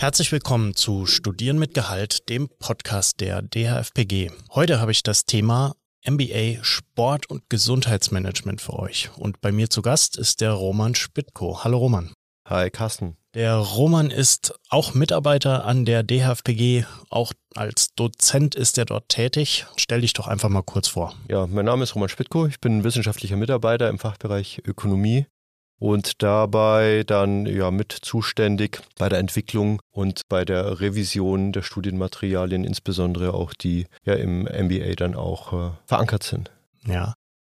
Herzlich willkommen zu Studieren mit Gehalt, dem Podcast der DHFPG. Heute habe ich das Thema MBA Sport und Gesundheitsmanagement für euch. Und bei mir zu Gast ist der Roman Spittko. Hallo Roman. Hi Carsten. Der Roman ist auch Mitarbeiter an der DHFPG, auch als Dozent ist er dort tätig. Stell dich doch einfach mal kurz vor. Ja, mein Name ist Roman Spittko, ich bin wissenschaftlicher Mitarbeiter im Fachbereich Ökonomie und dabei dann ja mit zuständig bei der Entwicklung und bei der Revision der Studienmaterialien, insbesondere auch die ja im MBA dann auch äh, verankert sind. Ja.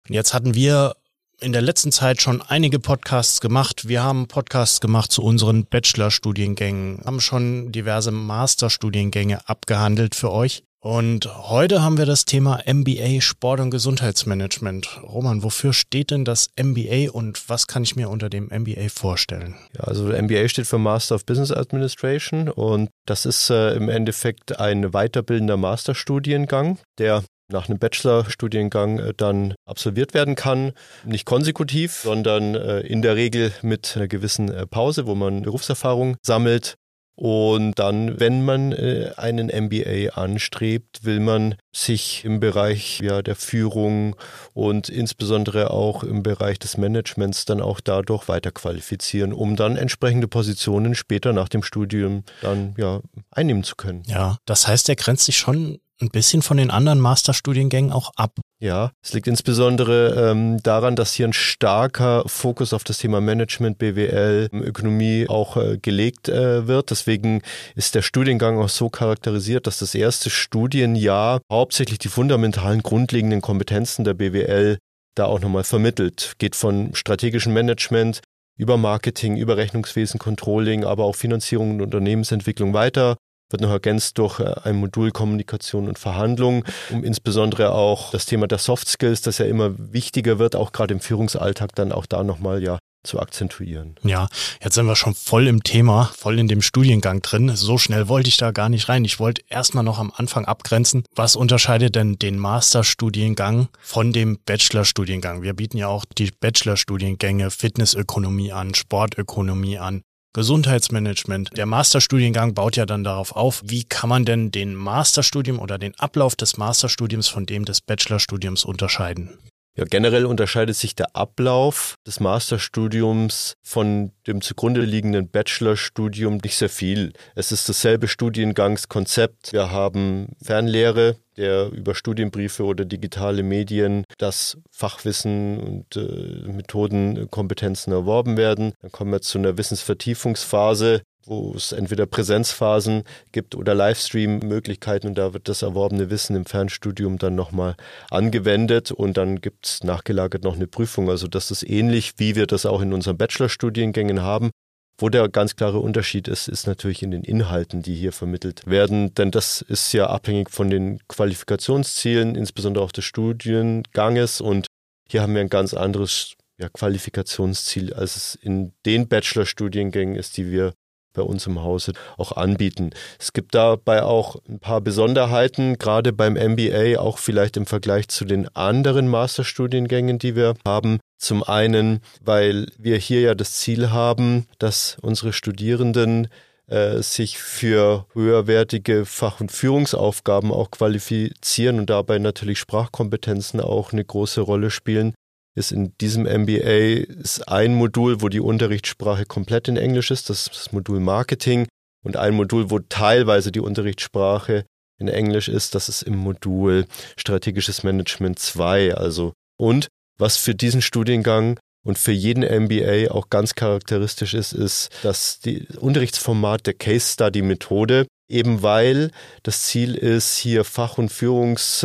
Jetzt hatten wir in der letzten Zeit schon einige Podcasts gemacht. Wir haben Podcasts gemacht zu unseren Bachelorstudiengängen, haben schon diverse Masterstudiengänge abgehandelt für euch. Und heute haben wir das Thema MBA Sport und Gesundheitsmanagement. Roman, wofür steht denn das MBA und was kann ich mir unter dem MBA vorstellen? Ja, also MBA steht für Master of Business Administration und das ist äh, im Endeffekt ein weiterbildender Masterstudiengang, der nach einem Bachelorstudiengang äh, dann absolviert werden kann. Nicht konsekutiv, sondern äh, in der Regel mit einer gewissen äh, Pause, wo man Berufserfahrung sammelt und dann, wenn man äh, einen MBA anstrebt, will man sich im Bereich ja, der Führung und insbesondere auch im Bereich des Managements dann auch dadurch weiterqualifizieren, um dann entsprechende Positionen später nach dem Studium dann ja einnehmen zu können. Ja, das heißt, er grenzt sich schon ein bisschen von den anderen Masterstudiengängen auch ab. Ja, es liegt insbesondere ähm, daran, dass hier ein starker Fokus auf das Thema Management, BWL, Ökonomie auch äh, gelegt äh, wird. Deswegen ist der Studiengang auch so charakterisiert, dass das erste Studienjahr hauptsächlich die fundamentalen, grundlegenden Kompetenzen der BWL da auch nochmal vermittelt. Geht von strategischem Management über Marketing, über Rechnungswesen, Controlling, aber auch Finanzierung und Unternehmensentwicklung weiter wird noch ergänzt durch äh, ein Modul Kommunikation und Verhandlung, um insbesondere auch das Thema der Soft Skills, das ja immer wichtiger wird, auch gerade im Führungsalltag dann auch da nochmal ja zu akzentuieren. Ja, jetzt sind wir schon voll im Thema, voll in dem Studiengang drin. So schnell wollte ich da gar nicht rein. Ich wollte erstmal noch am Anfang abgrenzen. Was unterscheidet denn den Masterstudiengang von dem Bachelorstudiengang? Wir bieten ja auch die Bachelorstudiengänge Fitnessökonomie an, Sportökonomie an. Gesundheitsmanagement. Der Masterstudiengang baut ja dann darauf auf, wie kann man denn den Masterstudium oder den Ablauf des Masterstudiums von dem des Bachelorstudiums unterscheiden? Ja, generell unterscheidet sich der Ablauf des Masterstudiums von dem zugrunde liegenden Bachelorstudium nicht sehr viel. Es ist dasselbe Studiengangskonzept. Wir haben Fernlehre, der über Studienbriefe oder digitale Medien das Fachwissen und äh, Methodenkompetenzen erworben werden. Dann kommen wir zu einer Wissensvertiefungsphase, wo es entweder Präsenzphasen gibt oder Livestream-Möglichkeiten und da wird das erworbene Wissen im Fernstudium dann nochmal angewendet und dann gibt es nachgelagert noch eine Prüfung. Also das ist ähnlich, wie wir das auch in unseren Bachelorstudiengängen haben. Wo der ganz klare Unterschied ist, ist natürlich in den Inhalten, die hier vermittelt werden, denn das ist ja abhängig von den Qualifikationszielen, insbesondere auch des Studienganges und hier haben wir ein ganz anderes ja, Qualifikationsziel, als es in den Bachelorstudiengängen ist, die wir bei uns im Hause auch anbieten. Es gibt dabei auch ein paar Besonderheiten, gerade beim MBA, auch vielleicht im Vergleich zu den anderen Masterstudiengängen, die wir haben. Zum einen, weil wir hier ja das Ziel haben, dass unsere Studierenden äh, sich für höherwertige Fach- und Führungsaufgaben auch qualifizieren und dabei natürlich Sprachkompetenzen auch eine große Rolle spielen ist in diesem MBA ist ein Modul, wo die Unterrichtssprache komplett in Englisch ist, das ist das Modul Marketing. Und ein Modul, wo teilweise die Unterrichtssprache in Englisch ist, das ist im Modul Strategisches Management 2, also und was für diesen Studiengang und für jeden MBA auch ganz charakteristisch ist, ist, dass die Unterrichtsformat der Case Study Methode eben weil das Ziel ist, hier Fach- und Führungs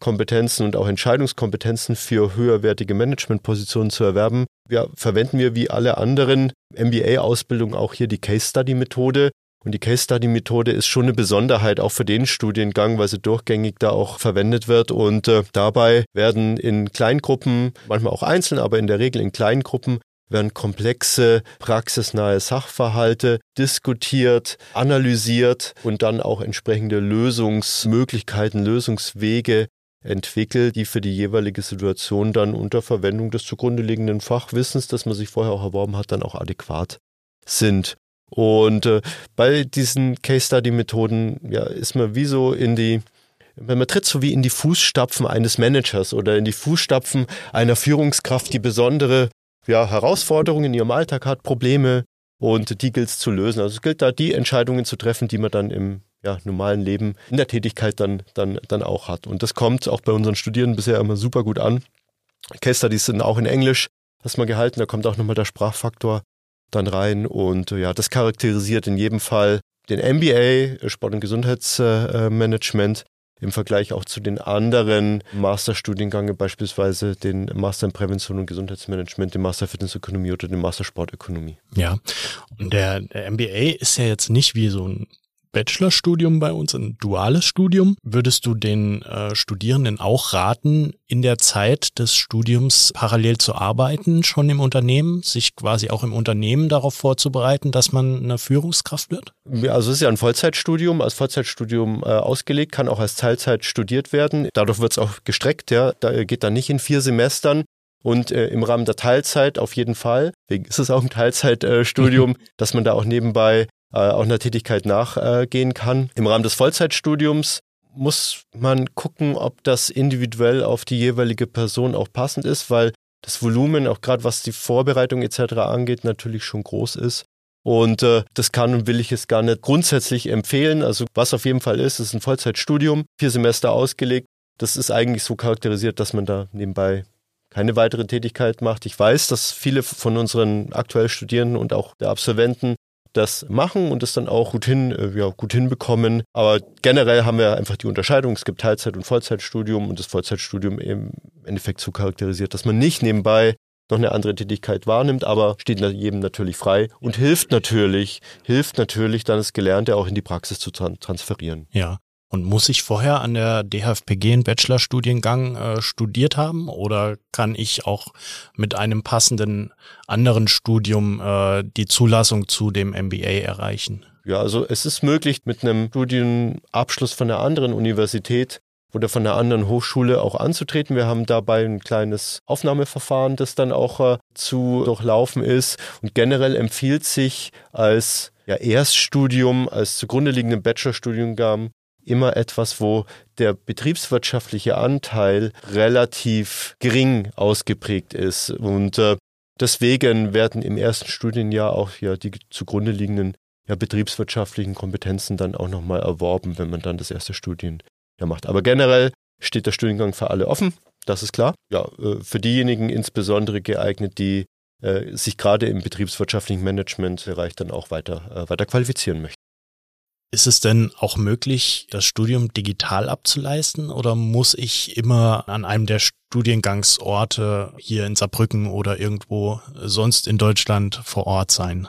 Kompetenzen und auch Entscheidungskompetenzen für höherwertige Managementpositionen zu erwerben. Ja, verwenden wir wie alle anderen MBA-Ausbildungen auch hier die Case Study Methode. Und die Case Study Methode ist schon eine Besonderheit auch für den Studiengang, weil sie durchgängig da auch verwendet wird. Und äh, dabei werden in Kleingruppen, manchmal auch einzeln, aber in der Regel in Kleingruppen, werden komplexe, praxisnahe Sachverhalte diskutiert, analysiert und dann auch entsprechende Lösungsmöglichkeiten, Lösungswege entwickelt, die für die jeweilige Situation dann unter Verwendung des zugrunde liegenden Fachwissens, das man sich vorher auch erworben hat, dann auch adäquat sind. Und äh, bei diesen Case Study Methoden ja, ist man wie so in die man tritt so wie in die Fußstapfen eines Managers oder in die Fußstapfen einer Führungskraft, die besondere ja, Herausforderungen in ihrem Alltag hat, Probleme und die gilt es zu lösen. Also es gilt da, die Entscheidungen zu treffen, die man dann im ja, normalen Leben in der Tätigkeit dann, dann, dann auch hat. Und das kommt auch bei unseren Studierenden bisher immer super gut an. Case Studies sind auch in Englisch, das mal gehalten, da kommt auch nochmal der Sprachfaktor dann rein und ja, das charakterisiert in jedem Fall den MBA, Sport- und Gesundheitsmanagement, im Vergleich auch zu den anderen Masterstudiengängen, beispielsweise den Master in Prävention und Gesundheitsmanagement, den Master Fitnessökonomie oder den Master Sportökonomie. Ja, und der, der MBA ist ja jetzt nicht wie so ein Bachelorstudium bei uns, ein duales Studium. Würdest du den äh, Studierenden auch raten, in der Zeit des Studiums parallel zu arbeiten, schon im Unternehmen, sich quasi auch im Unternehmen darauf vorzubereiten, dass man eine Führungskraft wird? Also es ist ja ein Vollzeitstudium, als Vollzeitstudium äh, ausgelegt, kann auch als Teilzeit studiert werden. Dadurch wird es auch gestreckt, ja. Da geht dann nicht in vier Semestern, und äh, im Rahmen der Teilzeit auf jeden Fall, wegen ist es auch ein Teilzeitstudium, äh, dass man da auch nebenbei äh, auch einer Tätigkeit nachgehen kann. Im Rahmen des Vollzeitstudiums muss man gucken, ob das individuell auf die jeweilige Person auch passend ist, weil das Volumen, auch gerade was die Vorbereitung etc. angeht, natürlich schon groß ist. Und äh, das kann und will ich es gar nicht grundsätzlich empfehlen. Also was auf jeden Fall ist, ist ein Vollzeitstudium, vier Semester ausgelegt. Das ist eigentlich so charakterisiert, dass man da nebenbei keine weitere Tätigkeit macht. Ich weiß, dass viele von unseren aktuell Studierenden und auch der Absolventen das machen und das dann auch gut hin, äh, ja, gut hinbekommen. Aber generell haben wir einfach die Unterscheidung. Es gibt Teilzeit- und Vollzeitstudium und das Vollzeitstudium im Endeffekt so charakterisiert, dass man nicht nebenbei noch eine andere Tätigkeit wahrnimmt, aber steht jedem natürlich frei und hilft natürlich, hilft natürlich dann das Gelernte auch in die Praxis zu transferieren. Ja. Und muss ich vorher an der DHFPG einen Bachelorstudiengang äh, studiert haben oder kann ich auch mit einem passenden anderen Studium äh, die Zulassung zu dem MBA erreichen? Ja, also es ist möglich, mit einem Studienabschluss von einer anderen Universität oder von einer anderen Hochschule auch anzutreten. Wir haben dabei ein kleines Aufnahmeverfahren, das dann auch äh, zu durchlaufen ist. Und generell empfiehlt sich als ja, Erststudium, als zugrunde liegenden Bachelorstudiengang immer etwas, wo der betriebswirtschaftliche Anteil relativ gering ausgeprägt ist. Und äh, deswegen werden im ersten Studienjahr auch ja die zugrunde liegenden ja, betriebswirtschaftlichen Kompetenzen dann auch nochmal erworben, wenn man dann das erste Studienjahr macht. Aber generell steht der Studiengang für alle offen, das ist klar. Ja, äh, für diejenigen insbesondere geeignet, die äh, sich gerade im betriebswirtschaftlichen Managementbereich dann auch weiter, äh, weiter qualifizieren möchten. Ist es denn auch möglich, das Studium digital abzuleisten oder muss ich immer an einem der Studiengangsorte hier in Saarbrücken oder irgendwo sonst in Deutschland vor Ort sein?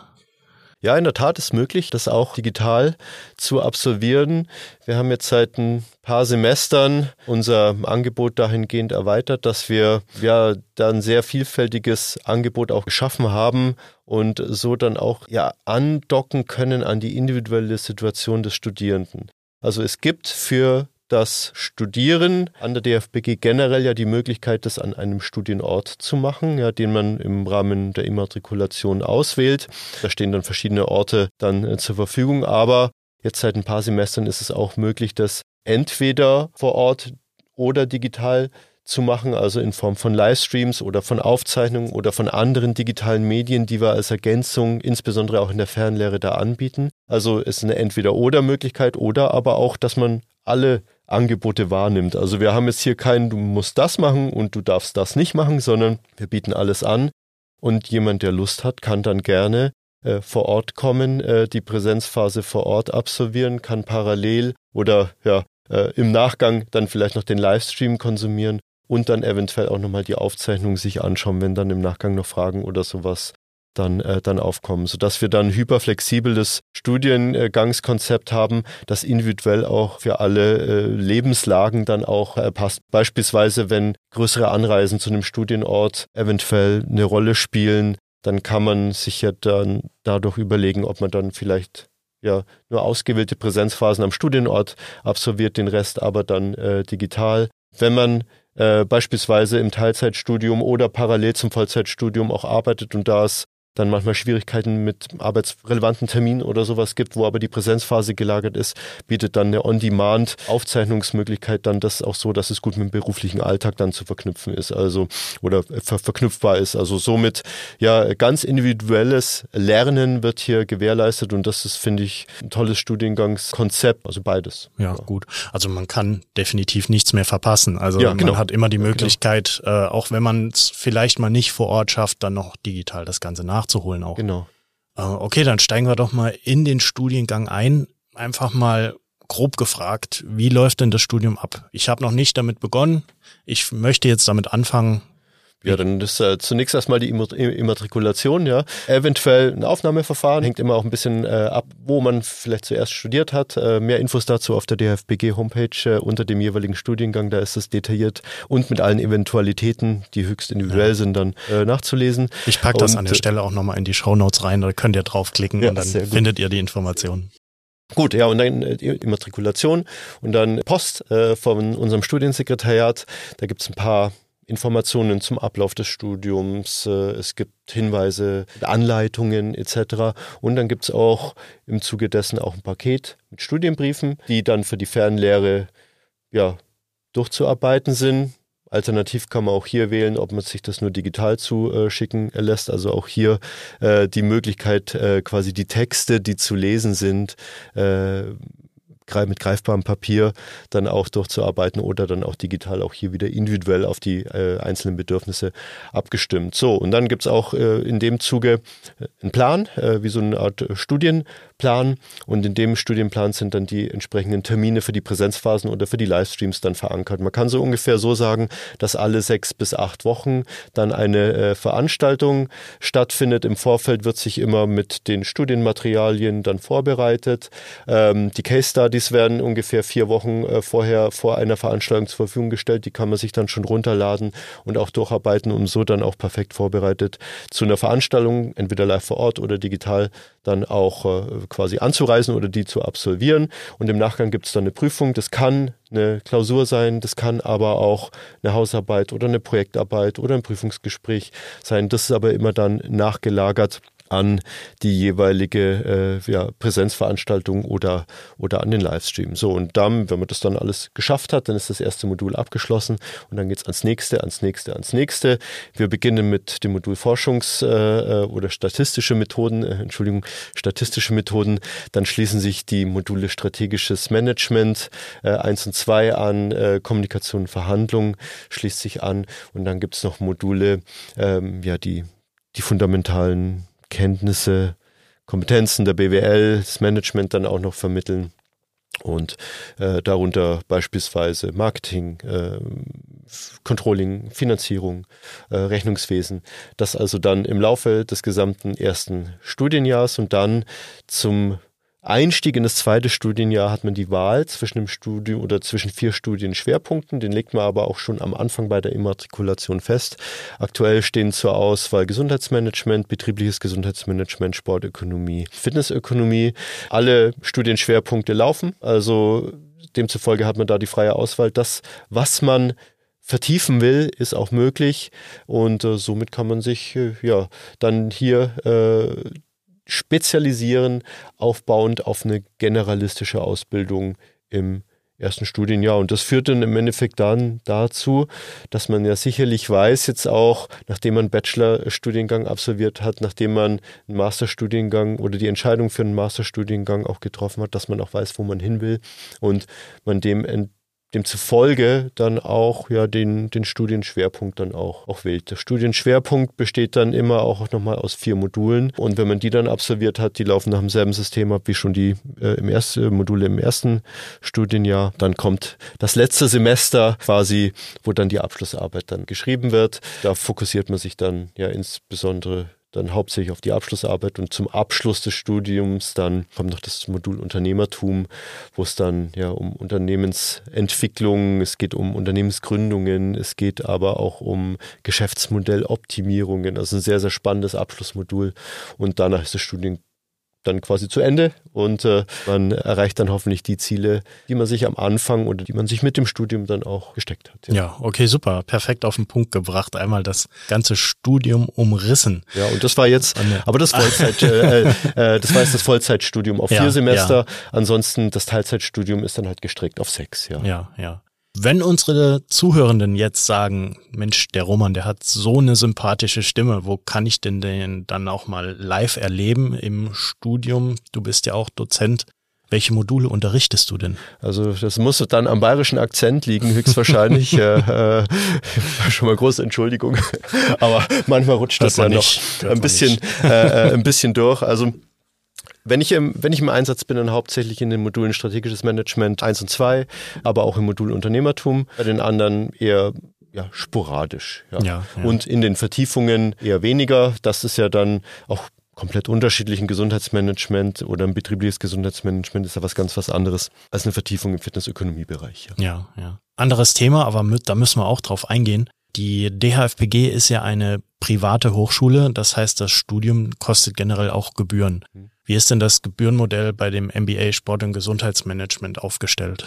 Ja, in der Tat ist möglich, das auch digital zu absolvieren. Wir haben jetzt seit ein paar Semestern unser Angebot dahingehend erweitert, dass wir ja da ein sehr vielfältiges Angebot auch geschaffen haben und so dann auch ja andocken können an die individuelle Situation des Studierenden. Also es gibt für das Studieren an der DFBG generell ja die Möglichkeit, das an einem Studienort zu machen, ja, den man im Rahmen der Immatrikulation auswählt. Da stehen dann verschiedene Orte dann äh, zur Verfügung, aber jetzt seit ein paar Semestern ist es auch möglich, das entweder vor Ort oder digital zu machen, also in Form von Livestreams oder von Aufzeichnungen oder von anderen digitalen Medien, die wir als Ergänzung insbesondere auch in der Fernlehre da anbieten. Also es ist eine Entweder-oder-Möglichkeit oder aber auch, dass man alle Angebote wahrnimmt. Also wir haben jetzt hier kein, du musst das machen und du darfst das nicht machen, sondern wir bieten alles an und jemand, der Lust hat, kann dann gerne äh, vor Ort kommen, äh, die Präsenzphase vor Ort absolvieren, kann parallel oder ja, äh, im Nachgang dann vielleicht noch den Livestream konsumieren und dann eventuell auch nochmal die Aufzeichnung sich anschauen, wenn dann im Nachgang noch Fragen oder sowas dann, äh, dann aufkommen, sodass wir dann hyperflexibles Studiengangskonzept haben, das individuell auch für alle äh, Lebenslagen dann auch äh, passt. Beispielsweise, wenn größere Anreisen zu einem Studienort eventuell eine Rolle spielen, dann kann man sich ja dann dadurch überlegen, ob man dann vielleicht ja nur ausgewählte Präsenzphasen am Studienort absolviert, den Rest aber dann äh, digital. Wenn man äh, beispielsweise im Teilzeitstudium oder parallel zum Vollzeitstudium auch arbeitet und da ist dann manchmal Schwierigkeiten mit arbeitsrelevanten Terminen oder sowas gibt, wo aber die Präsenzphase gelagert ist, bietet dann eine On-Demand-Aufzeichnungsmöglichkeit dann das auch so, dass es gut mit dem beruflichen Alltag dann zu verknüpfen ist, also oder ver verknüpfbar ist. Also somit ja ganz individuelles Lernen wird hier gewährleistet und das ist, finde ich, ein tolles Studiengangskonzept, also beides. Ja, ja, gut. Also man kann definitiv nichts mehr verpassen. Also ja, genau. man hat immer die genau. Möglichkeit, genau. äh, auch wenn man es vielleicht mal nicht vor Ort schafft, dann noch digital das Ganze nachzuholen auch. Genau. Äh, okay, dann steigen wir doch mal in den Studiengang ein. Einfach mal grob gefragt, wie läuft denn das Studium ab? Ich habe noch nicht damit begonnen. Ich möchte jetzt damit anfangen. Ja, dann ist äh, zunächst erstmal die Immatrikulation, ja. Eventuell ein Aufnahmeverfahren, hängt immer auch ein bisschen äh, ab, wo man vielleicht zuerst studiert hat. Äh, mehr Infos dazu auf der DFBG-Homepage äh, unter dem jeweiligen Studiengang, da ist es detailliert und mit allen Eventualitäten, die höchst individuell ja. sind, dann äh, nachzulesen. Ich packe das und, an der Stelle auch nochmal in die Shownotes rein, da könnt ihr draufklicken ja, und dann findet ihr die Informationen. Gut, ja, und dann äh, Immatrikulation und dann Post äh, von unserem Studiensekretariat. Da gibt's ein paar Informationen zum Ablauf des Studiums, äh, es gibt Hinweise, Anleitungen etc. Und dann gibt es auch im Zuge dessen auch ein Paket mit Studienbriefen, die dann für die Fernlehre ja, durchzuarbeiten sind. Alternativ kann man auch hier wählen, ob man sich das nur digital zuschicken lässt. Also auch hier äh, die Möglichkeit, äh, quasi die Texte, die zu lesen sind, äh, mit greifbarem Papier dann auch durchzuarbeiten oder dann auch digital auch hier wieder individuell auf die äh, einzelnen Bedürfnisse abgestimmt. So, und dann gibt's auch äh, in dem Zuge äh, einen Plan, äh, wie so eine Art Studienplan. Und in dem Studienplan sind dann die entsprechenden Termine für die Präsenzphasen oder für die Livestreams dann verankert. Man kann so ungefähr so sagen, dass alle sechs bis acht Wochen dann eine äh, Veranstaltung stattfindet. Im Vorfeld wird sich immer mit den Studienmaterialien dann vorbereitet. Ähm, die Case Study Studies werden ungefähr vier Wochen äh, vorher vor einer Veranstaltung zur Verfügung gestellt. Die kann man sich dann schon runterladen und auch durcharbeiten, um so dann auch perfekt vorbereitet zu einer Veranstaltung, entweder live vor Ort oder digital, dann auch äh, quasi anzureisen oder die zu absolvieren. Und im Nachgang gibt es dann eine Prüfung. Das kann eine Klausur sein, das kann aber auch eine Hausarbeit oder eine Projektarbeit oder ein Prüfungsgespräch sein. Das ist aber immer dann nachgelagert an die jeweilige äh, ja, Präsenzveranstaltung oder, oder an den Livestream. So, und dann, wenn man das dann alles geschafft hat, dann ist das erste Modul abgeschlossen und dann geht's ans nächste, ans nächste, ans nächste. Wir beginnen mit dem Modul Forschungs- äh, oder statistische Methoden, äh, Entschuldigung, statistische Methoden. Dann schließen sich die Module strategisches Management äh, 1 und 2 an, äh, Kommunikation und Verhandlung schließt sich an und dann gibt's noch Module, ähm, ja, die die fundamentalen Kenntnisse, Kompetenzen der BWL, das Management dann auch noch vermitteln und äh, darunter beispielsweise Marketing, äh, Controlling, Finanzierung, äh, Rechnungswesen. Das also dann im Laufe des gesamten ersten Studienjahrs und dann zum Einstieg in das zweite Studienjahr hat man die Wahl zwischen dem Studium oder zwischen vier Studienschwerpunkten. Den legt man aber auch schon am Anfang bei der Immatrikulation fest. Aktuell stehen zur Auswahl Gesundheitsmanagement, betriebliches Gesundheitsmanagement, Sportökonomie, Fitnessökonomie. Alle Studienschwerpunkte laufen. Also demzufolge hat man da die freie Auswahl. Das, was man vertiefen will, ist auch möglich und äh, somit kann man sich äh, ja dann hier äh, spezialisieren, aufbauend auf eine generalistische Ausbildung im ersten Studienjahr. Und das führt dann im Endeffekt dann dazu, dass man ja sicherlich weiß, jetzt auch, nachdem man Bachelorstudiengang absolviert hat, nachdem man einen Masterstudiengang oder die Entscheidung für einen Masterstudiengang auch getroffen hat, dass man auch weiß, wo man hin will und man dem demzufolge dann auch ja den, den Studienschwerpunkt dann auch, auch wählt. Der Studienschwerpunkt besteht dann immer auch nochmal aus vier Modulen und wenn man die dann absolviert hat, die laufen nach demselben System ab wie schon die äh, im ersten Module im ersten Studienjahr, dann kommt das letzte Semester quasi, wo dann die Abschlussarbeit dann geschrieben wird. Da fokussiert man sich dann ja insbesondere dann hauptsächlich auf die Abschlussarbeit und zum Abschluss des Studiums dann kommt noch das Modul Unternehmertum, wo es dann ja um Unternehmensentwicklung, es geht um Unternehmensgründungen, es geht aber auch um Geschäftsmodelloptimierungen, also ein sehr, sehr spannendes Abschlussmodul. Und danach ist das Studium dann quasi zu Ende und äh, man erreicht dann hoffentlich die Ziele, die man sich am Anfang oder die man sich mit dem Studium dann auch gesteckt hat. Ja, ja okay, super. Perfekt auf den Punkt gebracht. Einmal das ganze Studium umrissen. Ja, und das war jetzt, aber das Vollzeit, äh, äh, äh, das war jetzt das Vollzeitstudium auf ja, vier Semester. Ja. Ansonsten das Teilzeitstudium ist dann halt gestrickt auf sechs, ja. Ja, ja. Wenn unsere Zuhörenden jetzt sagen, Mensch, der Roman, der hat so eine sympathische Stimme, wo kann ich denn den dann auch mal live erleben im Studium? Du bist ja auch Dozent. Welche Module unterrichtest du denn? Also das muss dann am bayerischen Akzent liegen, höchstwahrscheinlich. äh, äh, schon mal große Entschuldigung. Aber manchmal rutscht das ja noch ein bisschen, äh, äh, ein bisschen durch. Also wenn ich, im, wenn ich im Einsatz bin, dann hauptsächlich in den Modulen strategisches Management 1 und 2, aber auch im Modul Unternehmertum. Bei den anderen eher ja, sporadisch. Ja. Ja, ja. Und in den Vertiefungen eher weniger. Das ist ja dann auch komplett unterschiedlichen Gesundheitsmanagement oder ein betriebliches Gesundheitsmanagement ist ja was ganz was anderes als eine Vertiefung im Fitnessökonomiebereich. Ja. ja, ja. Anderes Thema, aber mit, da müssen wir auch drauf eingehen. Die DHFPG ist ja eine private Hochschule, das heißt, das Studium kostet generell auch Gebühren. Mhm. Wie ist denn das Gebührenmodell bei dem MBA Sport und Gesundheitsmanagement aufgestellt?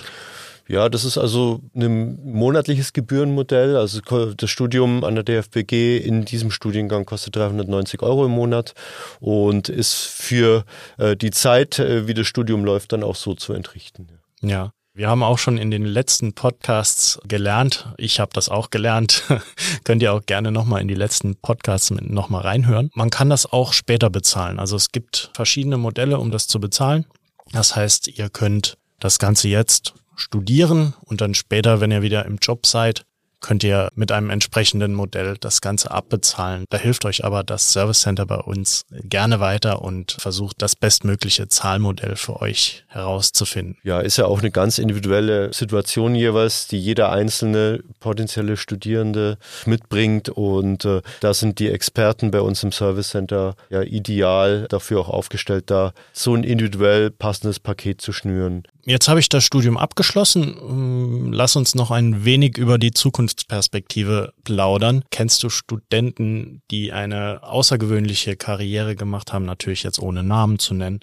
Ja, das ist also ein monatliches Gebührenmodell. Also das Studium an der DFBG in diesem Studiengang kostet 390 Euro im Monat und ist für äh, die Zeit, äh, wie das Studium läuft, dann auch so zu entrichten. Ja. Wir haben auch schon in den letzten Podcasts gelernt, ich habe das auch gelernt, könnt ihr auch gerne nochmal in die letzten Podcasts nochmal reinhören. Man kann das auch später bezahlen. Also es gibt verschiedene Modelle, um das zu bezahlen. Das heißt, ihr könnt das Ganze jetzt studieren und dann später, wenn ihr wieder im Job seid, könnt ihr mit einem entsprechenden Modell das Ganze abbezahlen. Da hilft euch aber das Service Center bei uns gerne weiter und versucht das bestmögliche Zahlmodell für euch herauszufinden. Ja, ist ja auch eine ganz individuelle Situation jeweils, die jeder einzelne potenzielle Studierende mitbringt und äh, da sind die Experten bei uns im Service Center ja ideal dafür auch aufgestellt, da so ein individuell passendes Paket zu schnüren. Jetzt habe ich das Studium abgeschlossen. Ähm, lass uns noch ein wenig über die Zukunftsperspektive plaudern. Kennst du Studenten, die eine außergewöhnliche Karriere gemacht haben, natürlich jetzt ohne Namen zu nennen?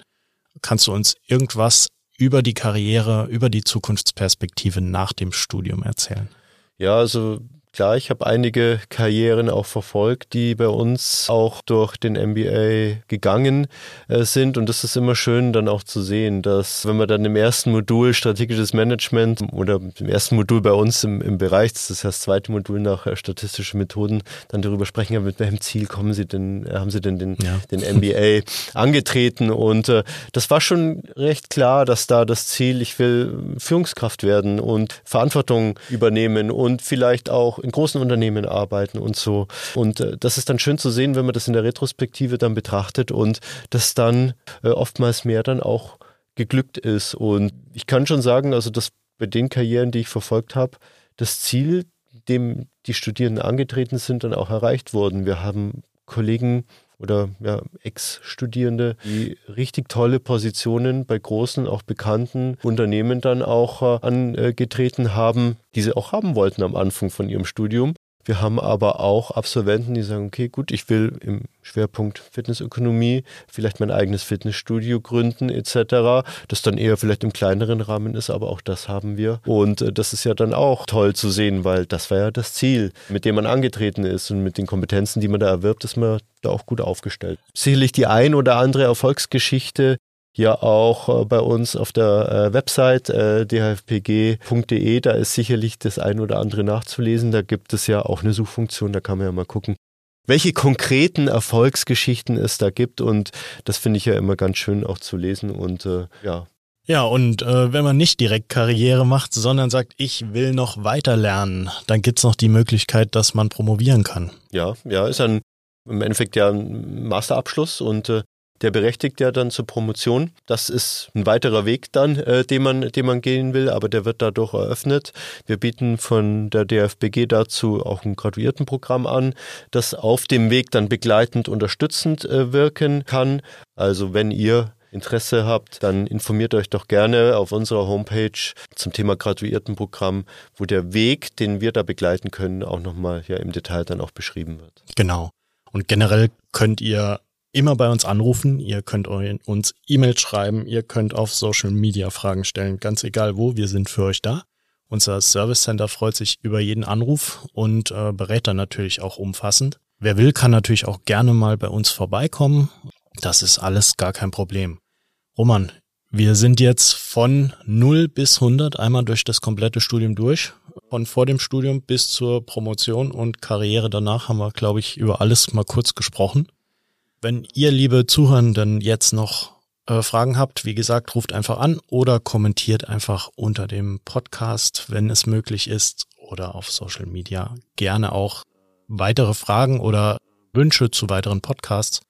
Kannst du uns irgendwas über die Karriere, über die Zukunftsperspektive nach dem Studium erzählen? Ja, also Klar, ich habe einige Karrieren auch verfolgt, die bei uns auch durch den MBA gegangen äh, sind. Und das ist immer schön dann auch zu sehen, dass wenn wir dann im ersten Modul strategisches Management oder im ersten Modul bei uns im, im Bereich, das ist das zweite Modul nach äh, statistische Methoden, dann darüber sprechen, ja, mit welchem Ziel kommen Sie denn, äh, haben Sie denn den, ja. den MBA angetreten? Und äh, das war schon recht klar, dass da das Ziel, ich will Führungskraft werden und Verantwortung übernehmen und vielleicht auch in großen Unternehmen arbeiten und so. Und äh, das ist dann schön zu sehen, wenn man das in der Retrospektive dann betrachtet und das dann äh, oftmals mehr dann auch geglückt ist. Und ich kann schon sagen, also dass bei den Karrieren, die ich verfolgt habe, das Ziel, dem die Studierenden angetreten sind, dann auch erreicht worden. Wir haben Kollegen oder ja, Ex-Studierende, die richtig tolle Positionen bei großen, auch bekannten Unternehmen dann auch äh, angetreten haben, die sie auch haben wollten am Anfang von ihrem Studium. Wir haben aber auch Absolventen, die sagen, okay, gut, ich will im Schwerpunkt Fitnessökonomie vielleicht mein eigenes Fitnessstudio gründen etc. Das dann eher vielleicht im kleineren Rahmen ist, aber auch das haben wir. Und äh, das ist ja dann auch toll zu sehen, weil das war ja das Ziel, mit dem man angetreten ist und mit den Kompetenzen, die man da erwirbt, ist man da auch gut aufgestellt. Sicherlich die ein oder andere Erfolgsgeschichte ja auch äh, bei uns auf der äh, Website äh, dhfpg.de. Da ist sicherlich das ein oder andere nachzulesen. Da gibt es ja auch eine Suchfunktion, da kann man ja mal gucken, welche konkreten Erfolgsgeschichten es da gibt. Und das finde ich ja immer ganz schön auch zu lesen. Und äh, ja. Ja, und äh, wenn man nicht direkt Karriere macht, sondern sagt, ich will noch weiter lernen, dann gibt's noch die Möglichkeit, dass man promovieren kann. Ja, ja, ist ein im Endeffekt ja ein Masterabschluss und äh, der berechtigt ja dann zur Promotion. Das ist ein weiterer Weg dann, äh, den, man, den man gehen will, aber der wird dadurch eröffnet. Wir bieten von der DFBG dazu auch ein Graduiertenprogramm an, das auf dem Weg dann begleitend unterstützend äh, wirken kann. Also wenn ihr Interesse habt, dann informiert euch doch gerne auf unserer Homepage zum Thema Graduiertenprogramm, wo der Weg, den wir da begleiten können, auch nochmal ja im Detail dann auch beschrieben wird. Genau. Und generell könnt ihr immer bei uns anrufen. Ihr könnt uns E-Mail schreiben, ihr könnt auf Social Media Fragen stellen, ganz egal wo, wir sind für euch da. Unser Service Center freut sich über jeden Anruf und äh, berät dann natürlich auch umfassend. Wer will, kann natürlich auch gerne mal bei uns vorbeikommen. Das ist alles gar kein Problem. Roman, wir sind jetzt von 0 bis 100 einmal durch das komplette Studium durch. Von vor dem Studium bis zur Promotion und Karriere danach haben wir, glaube ich, über alles mal kurz gesprochen. Wenn ihr, liebe Zuhörenden, jetzt noch äh, Fragen habt, wie gesagt, ruft einfach an oder kommentiert einfach unter dem Podcast, wenn es möglich ist, oder auf Social Media. Gerne auch weitere Fragen oder Wünsche zu weiteren Podcasts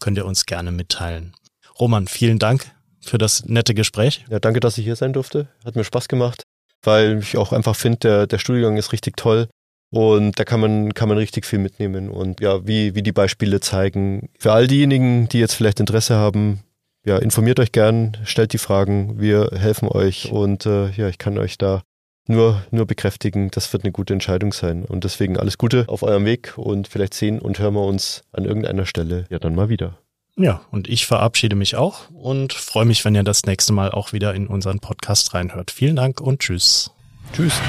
könnt ihr uns gerne mitteilen. Roman, vielen Dank für das nette Gespräch. Ja, danke, dass ich hier sein durfte. Hat mir Spaß gemacht, weil ich auch einfach finde, der, der Studiengang ist richtig toll. Und da kann man, kann man richtig viel mitnehmen. Und ja, wie, wie die Beispiele zeigen. Für all diejenigen, die jetzt vielleicht Interesse haben, ja, informiert euch gern, stellt die Fragen, wir helfen euch und äh, ja, ich kann euch da nur, nur bekräftigen, das wird eine gute Entscheidung sein. Und deswegen alles Gute auf eurem Weg und vielleicht sehen und hören wir uns an irgendeiner Stelle ja dann mal wieder. Ja, und ich verabschiede mich auch und freue mich, wenn ihr das nächste Mal auch wieder in unseren Podcast reinhört. Vielen Dank und tschüss. Tschüss.